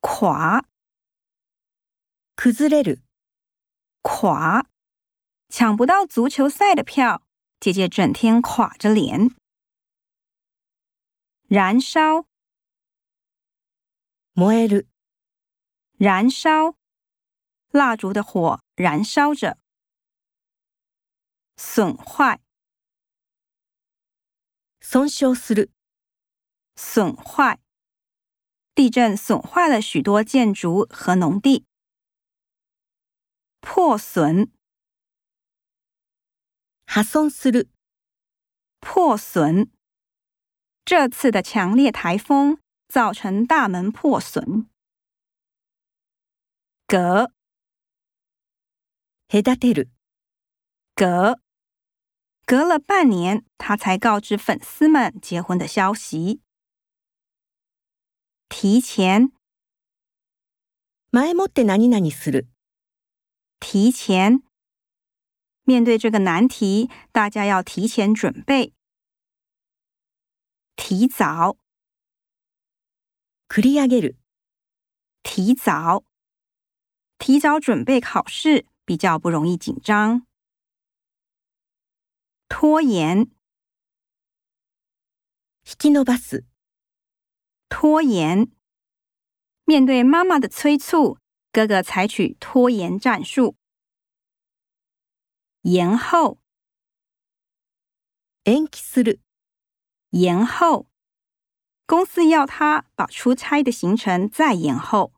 垮，くずれる。垮，抢不到足球赛的票，姐姐整天垮着脸。燃烧，燃える。燃烧，蜡烛的火燃烧着。损坏，損傷する。损坏。地震损坏了许多建筑和农地。破损，破损。这次的强烈台风造成大门破损。隔，隔へてる。g 隔了半年，他才告知粉丝们结婚的消息。提前，前もって何々する。提前面对这个难题，大家要提前准备。提早、クリアゲル。提早、提早准备考试比较不容易紧张。拖延、引き延ばす。拖延。面对妈妈的催促，哥哥采取拖延战术，延后。延后，公司要他把出差的行程再延后。